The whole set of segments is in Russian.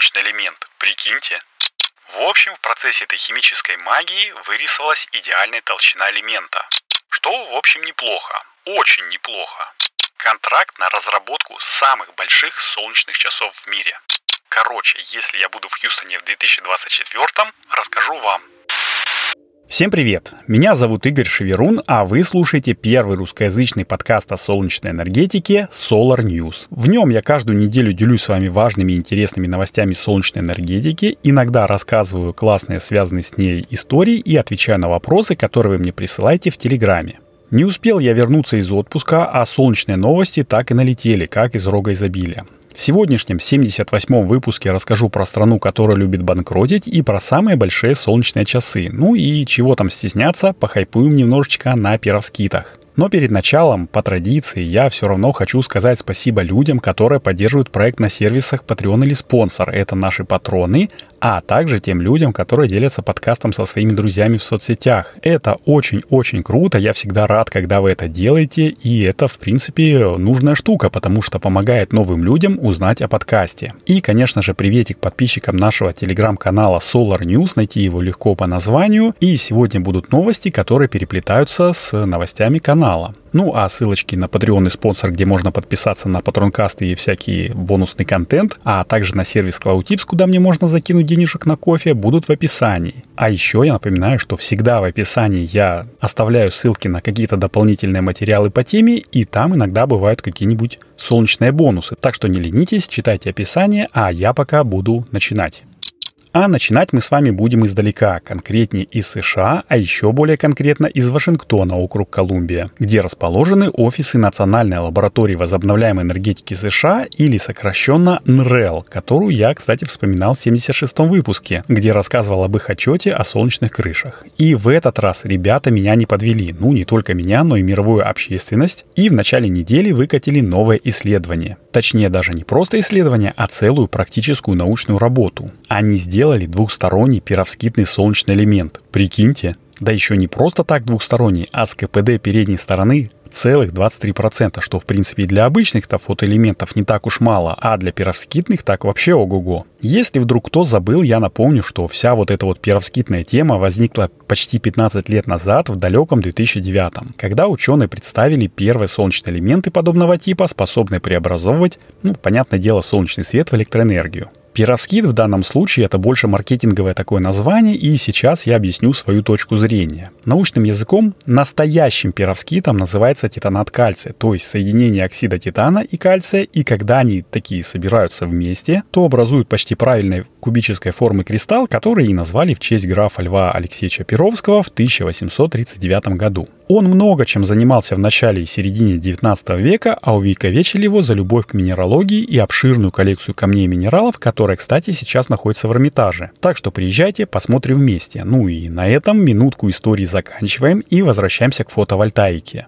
солнечный элемент. Прикиньте. В общем, в процессе этой химической магии вырисовалась идеальная толщина элемента. Что, в общем, неплохо. Очень неплохо. Контракт на разработку самых больших солнечных часов в мире. Короче, если я буду в Хьюстоне в 2024, расскажу вам. Всем привет! Меня зовут Игорь Шеверун, а вы слушаете первый русскоязычный подкаст о солнечной энергетике Solar News. В нем я каждую неделю делюсь с вами важными и интересными новостями солнечной энергетики, иногда рассказываю классные связанные с ней истории и отвечаю на вопросы, которые вы мне присылаете в Телеграме. Не успел я вернуться из отпуска, а солнечные новости так и налетели, как из рога изобилия. В сегодняшнем 78-м выпуске расскажу про страну, которая любит банкротить, и про самые большие солнечные часы. Ну и чего там стесняться, похайпуем немножечко на пировскитах. Но перед началом, по традиции, я все равно хочу сказать спасибо людям, которые поддерживают проект на сервисах Patreon или спонсор. Это наши патроны, а также тем людям, которые делятся подкастом со своими друзьями в соцсетях. Это очень-очень круто, я всегда рад, когда вы это делаете, и это, в принципе, нужная штука, потому что помогает новым людям узнать о подкасте. И, конечно же, приветик подписчикам нашего телеграм-канала Solar News, найти его легко по названию, и сегодня будут новости, которые переплетаются с новостями канала. Ну а ссылочки на Patreon и спонсор, где можно подписаться на патронкасты и всякий бонусный контент, а также на сервис CloudTips, куда мне можно закинуть денежек на кофе, будут в описании. А еще я напоминаю, что всегда в описании я оставляю ссылки на какие-то дополнительные материалы по теме, и там иногда бывают какие-нибудь солнечные бонусы. Так что не ленитесь, читайте описание, а я пока буду начинать. А начинать мы с вами будем издалека, конкретнее из США, а еще более конкретно из Вашингтона, округ Колумбия, где расположены офисы Национальной лаборатории возобновляемой энергетики США или сокращенно НРЭЛ, которую я, кстати, вспоминал в 76-м выпуске, где рассказывал об их отчете о солнечных крышах. И в этот раз ребята меня не подвели, ну не только меня, но и мировую общественность, и в начале недели выкатили новое исследование. Точнее, даже не просто исследование, а целую практическую научную работу. Они сделали сделали двухсторонний пировскитный солнечный элемент. Прикиньте. Да еще не просто так двухсторонний, а с КПД передней стороны целых 23%, что в принципе для обычных-то фотоэлементов не так уж мало, а для пировскитных так вообще ого-го. Если вдруг кто забыл, я напомню, что вся вот эта вот пировскитная тема возникла почти 15 лет назад, в далеком 2009, когда ученые представили первые солнечные элементы подобного типа, способные преобразовывать, ну, понятное дело, солнечный свет в электроэнергию. Пировскит в данном случае это больше маркетинговое такое название, и сейчас я объясню свою точку зрения. Научным языком настоящим пировскитом называется титанат кальция, то есть соединение оксида титана и кальция, и когда они такие собираются вместе, то образуют почти правильной кубической формы кристалл, который и назвали в честь графа Льва Алексеевича Перовского в 1839 году. Он много чем занимался в начале и середине 19 века, а увековечили его за любовь к минералогии и обширную коллекцию камней и минералов, которая, кстати, сейчас находится в Эрмитаже. Так что приезжайте, посмотрим вместе. Ну и на этом минутку истории заканчиваем и возвращаемся к фотовольтаике.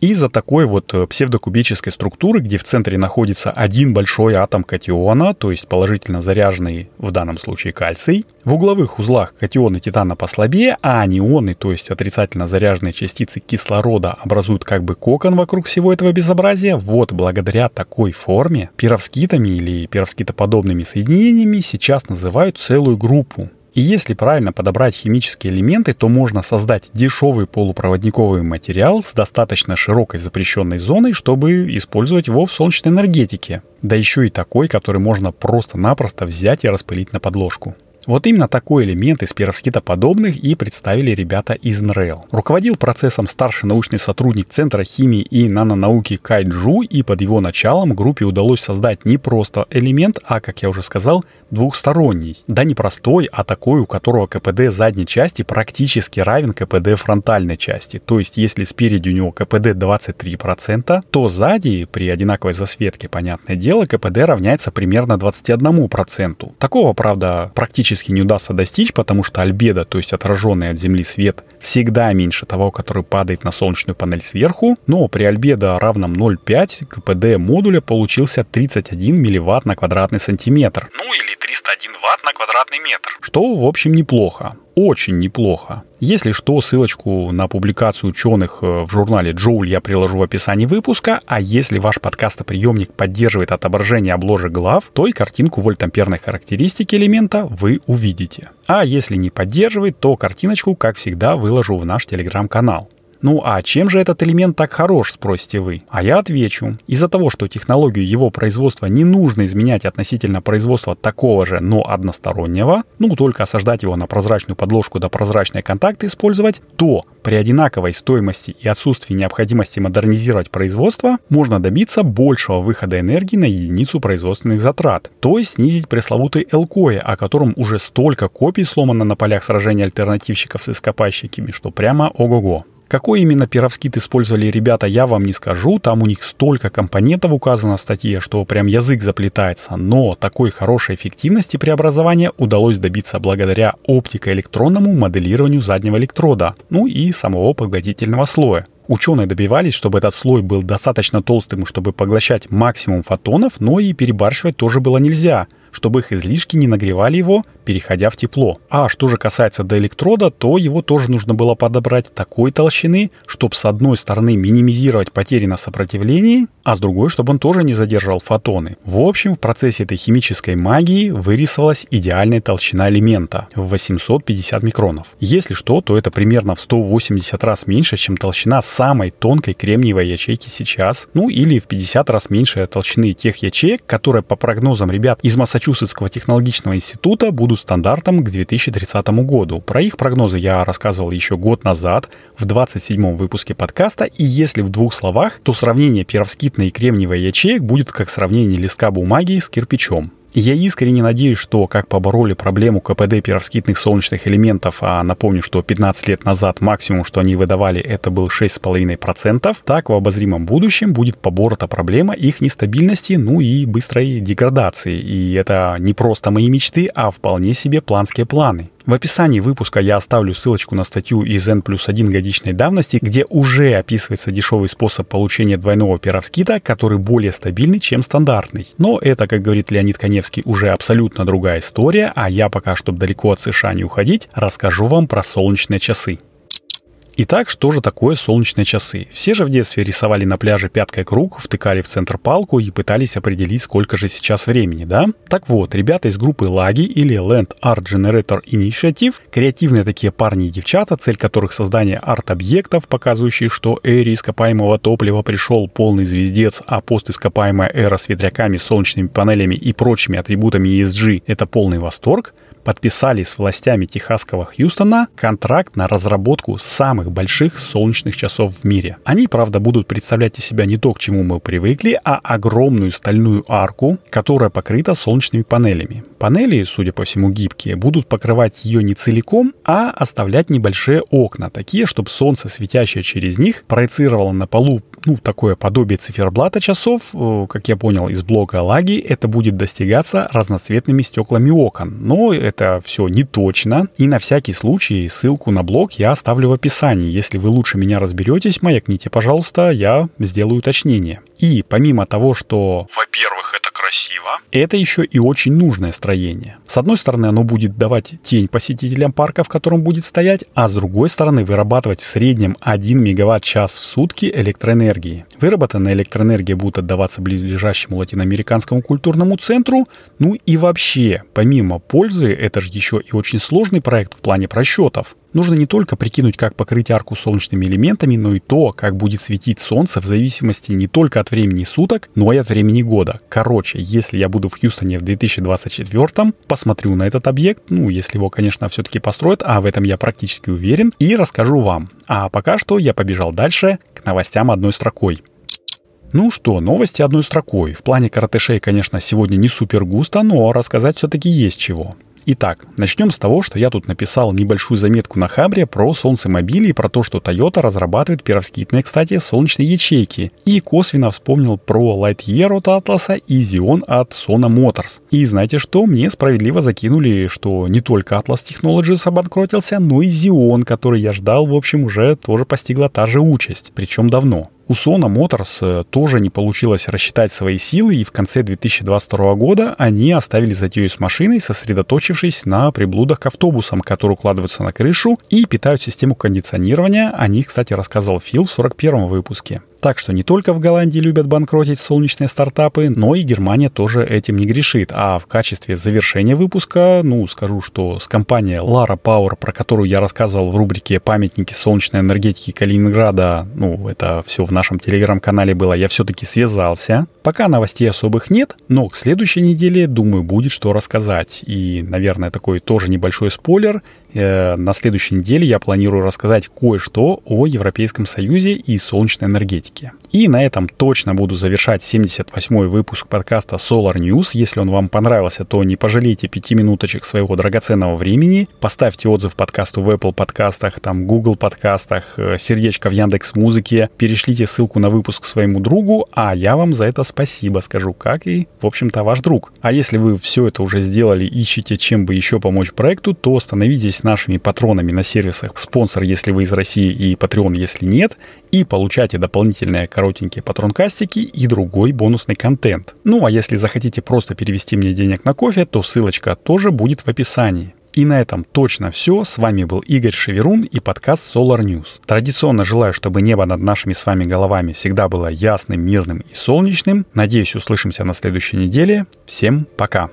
Из-за такой вот э, псевдокубической структуры, где в центре находится один большой атом катиона, то есть положительно заряженный в данном случае кальций, в угловых узлах катионы титана послабее, а анионы, то есть отрицательно заряженные частицы кислорода, образуют как бы кокон вокруг всего этого безобразия, вот благодаря такой форме пировскитами или пировскитоподобными соединениями сейчас называют целую группу. И если правильно подобрать химические элементы, то можно создать дешевый полупроводниковый материал с достаточно широкой запрещенной зоной, чтобы использовать его в солнечной энергетике. Да еще и такой, который можно просто-напросто взять и распылить на подложку. Вот именно такой элемент из подобных и представили ребята из НРЭЛ. Руководил процессом старший научный сотрудник Центра химии и нанонауки Кай Джу, и под его началом группе удалось создать не просто элемент, а, как я уже сказал, двухсторонний. Да не простой, а такой, у которого КПД задней части практически равен КПД фронтальной части. То есть, если спереди у него КПД 23%, то сзади, при одинаковой засветке, понятное дело, КПД равняется примерно 21%. Такого, правда, практически практически не удастся достичь, потому что альбедо, то есть отраженный от Земли свет, всегда меньше того, который падает на солнечную панель сверху, но при альбедо равном 0,5 КПД модуля получился 31 милливатт на квадратный сантиметр. Ну или 301 1 Вт на квадратный метр. Что, в общем, неплохо. Очень неплохо. Если что, ссылочку на публикацию ученых э, в журнале Joule я приложу в описании выпуска, а если ваш подкастоприемник поддерживает отображение обложек глав, то и картинку вольтамперной характеристики элемента вы увидите. А если не поддерживает, то картиночку, как всегда, выложу в наш телеграм-канал. Ну а чем же этот элемент так хорош, спросите вы? А я отвечу. Из-за того, что технологию его производства не нужно изменять относительно производства такого же, но одностороннего, ну только осаждать его на прозрачную подложку до прозрачные контакты использовать, то при одинаковой стоимости и отсутствии необходимости модернизировать производство можно добиться большего выхода энергии на единицу производственных затрат, то есть снизить пресловутый ЛКОИ, о котором уже столько копий сломано на полях сражения альтернативщиков с ископайщиками, что прямо ого-го. Какой именно пировскит использовали ребята, я вам не скажу. Там у них столько компонентов указано в статье, что прям язык заплетается. Но такой хорошей эффективности преобразования удалось добиться благодаря оптико-электронному моделированию заднего электрода, ну и самого поглотительного слоя. Ученые добивались, чтобы этот слой был достаточно толстым, чтобы поглощать максимум фотонов, но и перебарщивать тоже было нельзя – чтобы их излишки не нагревали его, переходя в тепло. А что же касается до электрода, то его тоже нужно было подобрать такой толщины, чтобы с одной стороны минимизировать потери на сопротивлении, а с другой, чтобы он тоже не задерживал фотоны. В общем, в процессе этой химической магии вырисовалась идеальная толщина элемента в 850 микронов. Если что, то это примерно в 180 раз меньше, чем толщина самой тонкой кремниевой ячейки сейчас, ну или в 50 раз меньше толщины тех ячеек, которые по прогнозам ребят из Массачусетса Массачусетского технологичного института будут стандартом к 2030 году. Про их прогнозы я рассказывал еще год назад в 27 выпуске подкаста, и если в двух словах, то сравнение перовскитной и кремниевой ячеек будет как сравнение листка бумаги с кирпичом. Я искренне надеюсь, что как побороли проблему КПД перовскитных солнечных элементов, а напомню, что 15 лет назад максимум, что они выдавали, это был 6,5%, так в обозримом будущем будет поборота проблема их нестабильности, ну и быстрой деградации. И это не просто мои мечты, а вполне себе планские планы. В описании выпуска я оставлю ссылочку на статью из N плюс 1 годичной давности, где уже описывается дешевый способ получения двойного перовскита, который более стабильный, чем стандартный. Но это, как говорит Леонид Коневский, уже абсолютно другая история, а я пока, чтобы далеко от США не уходить, расскажу вам про солнечные часы. Итак, что же такое солнечные часы? Все же в детстве рисовали на пляже пяткой круг, втыкали в центр палку и пытались определить, сколько же сейчас времени, да? Так вот, ребята из группы Lagi или Land Art Generator Initiative, креативные такие парни и девчата, цель которых создание арт-объектов, показывающих, что эре ископаемого топлива пришел полный звездец, а постископаемая эра с ветряками, солнечными панелями и прочими атрибутами ESG — это полный восторг — подписали с властями техасского Хьюстона контракт на разработку самых больших солнечных часов в мире. Они, правда, будут представлять из себя не то, к чему мы привыкли, а огромную стальную арку, которая покрыта солнечными панелями. Панели, судя по всему, гибкие, будут покрывать ее не целиком, а оставлять небольшие окна, такие, чтобы солнце, светящее через них, проецировало на полу ну, такое подобие циферблата часов, э, как я понял из блога Лаги, это будет достигаться разноцветными стеклами окон. Но это все не точно. И на всякий случай ссылку на блог я оставлю в описании. Если вы лучше меня разберетесь, маякните, пожалуйста, я сделаю уточнение. И помимо того, что... Во-первых, это красиво. Это еще и очень нужное строение. С одной стороны, оно будет давать тень посетителям парка, в котором будет стоять, а с другой стороны, вырабатывать в среднем 1 мегаватт-час в сутки электроэнергии. Выработанная электроэнергия будет отдаваться близлежащему латиноамериканскому культурному центру. Ну и вообще, помимо пользы, это же еще и очень сложный проект в плане просчетов. Нужно не только прикинуть, как покрыть арку солнечными элементами, но и то, как будет светить солнце в зависимости не только от времени суток, но и от времени года. Короче, если я буду в Хьюстоне в 2024, посмотрю на этот объект, ну, если его, конечно, все-таки построят, а в этом я практически уверен, и расскажу вам. А пока что я побежал дальше к новостям одной строкой. Ну что, новости одной строкой. В плане каратышей, конечно, сегодня не супер густо, но рассказать все-таки есть чего. Итак, начнем с того, что я тут написал небольшую заметку на Хабре про солнцемобили и про то, что Toyota разрабатывает перовскитные, кстати, солнечные ячейки. И косвенно вспомнил про Lightyear от Atlas и Xeon от Sona Motors. И знаете что? Мне справедливо закинули, что не только Atlas Technologies обанкротился, но и Xeon, который я ждал, в общем, уже тоже постигла та же участь. Причем давно. У Sona Motors э, тоже не получилось рассчитать свои силы, и в конце 2022 года они оставили затею с машиной, сосредоточившись на приблудах к автобусам, которые укладываются на крышу и питают систему кондиционирования. О них, кстати, рассказал Фил в 41 выпуске. Так что не только в Голландии любят банкротить солнечные стартапы, но и Германия тоже этим не грешит. А в качестве завершения выпуска, ну, скажу, что с компанией Lara Power, про которую я рассказывал в рубрике «Памятники солнечной энергетики Калининграда», ну, это все в нашем телеграм-канале было, я все-таки связался. Пока новостей особых нет, но к следующей неделе, думаю, будет что рассказать. И, наверное, такой тоже небольшой спойлер – на следующей неделе я планирую рассказать кое-что о Европейском Союзе и солнечной энергетике. И на этом точно буду завершать 78-й выпуск подкаста Solar News. Если он вам понравился, то не пожалейте пяти минуточек своего драгоценного времени. Поставьте отзыв подкасту в Apple подкастах, там Google подкастах, э, сердечко в Яндекс Музыке. Перешлите ссылку на выпуск своему другу, а я вам за это спасибо скажу, как и, в общем-то, ваш друг. А если вы все это уже сделали, ищете, чем бы еще помочь проекту, то становитесь становитесь нашими патронами на сервисах спонсор, если вы из России, и Patreon, если нет, и получайте дополнительные коротенькие патронкастики и другой бонусный контент. Ну а если захотите просто перевести мне денег на кофе, то ссылочка тоже будет в описании. И на этом точно все. С вами был Игорь Шеверун и подкаст Solar News. Традиционно желаю, чтобы небо над нашими с вами головами всегда было ясным, мирным и солнечным. Надеюсь, услышимся на следующей неделе. Всем пока!